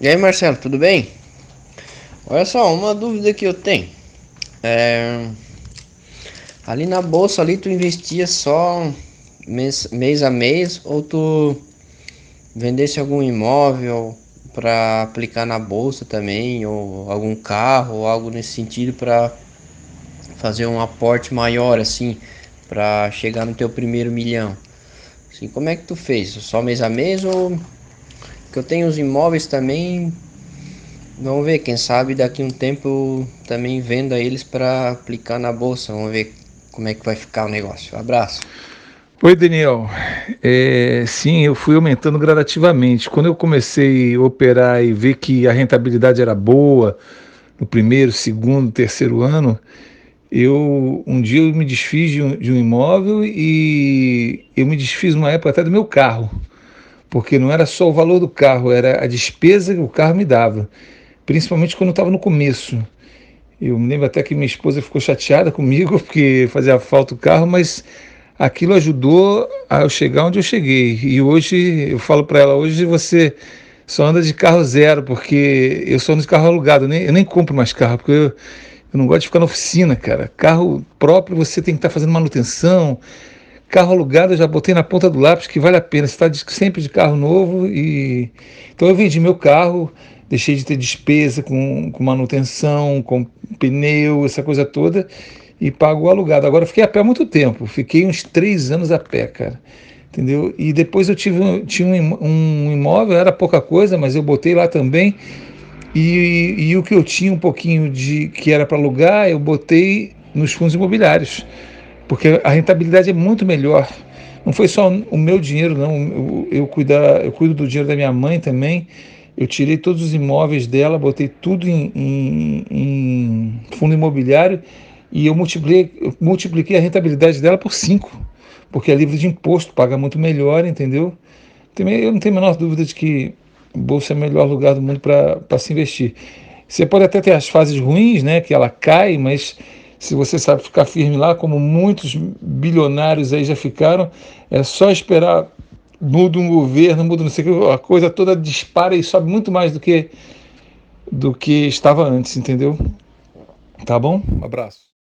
E aí, Marcelo, tudo bem? Olha só, uma dúvida que eu tenho. É... Ali na bolsa ali tu investia só mês, mês a mês ou tu vendesse algum imóvel para aplicar na bolsa também ou algum carro ou algo nesse sentido para fazer um aporte maior assim para chegar no teu primeiro milhão. Assim, como é que tu fez? Só mês a mês ou que eu tenho os imóveis também Vamos ver, quem sabe daqui um tempo também venda eles para aplicar na bolsa. Vamos ver como é que vai ficar o negócio. Um abraço. Oi, Daniel. É, sim, eu fui aumentando gradativamente. Quando eu comecei a operar e ver que a rentabilidade era boa no primeiro, segundo, terceiro ano, eu um dia eu me desfiz de um, de um imóvel e eu me desfiz uma época até do meu carro, porque não era só o valor do carro, era a despesa que o carro me dava principalmente quando eu estava no começo. Eu me lembro até que minha esposa ficou chateada comigo porque fazia falta o carro, mas aquilo ajudou a eu chegar onde eu cheguei. E hoje eu falo para ela, hoje você só anda de carro zero, porque eu só ando de carro alugado, eu nem, eu nem compro mais carro, porque eu, eu não gosto de ficar na oficina, cara. Carro próprio você tem que estar tá fazendo manutenção. Carro alugado eu já botei na ponta do lápis que vale a pena. Você está sempre de carro novo e então eu vendi meu carro deixei de ter despesa com, com manutenção, com pneu, essa coisa toda, e pago o alugado. Agora fiquei a pé há muito tempo, fiquei uns três anos a pé, cara. Entendeu? E depois eu tive, tinha um, imóvel, era pouca coisa, mas eu botei lá também. E, e o que eu tinha um pouquinho de que era para alugar, eu botei nos fundos imobiliários, porque a rentabilidade é muito melhor. Não foi só o meu dinheiro, não. Eu, eu, eu cuido do dinheiro da minha mãe também. Eu tirei todos os imóveis dela, botei tudo em, em, em fundo imobiliário e eu multipliquei, eu multipliquei a rentabilidade dela por 5, porque é livre de imposto, paga muito melhor, entendeu? Também eu não tenho a menor dúvida de que bolsa é o melhor lugar do mundo para se investir. Você pode até ter as fases ruins, né, que ela cai, mas se você sabe ficar firme lá, como muitos bilionários aí já ficaram, é só esperar muda um governo, muda não sei o que, a coisa toda dispara e sobe muito mais do que do que estava antes, entendeu? Tá bom? Um abraço.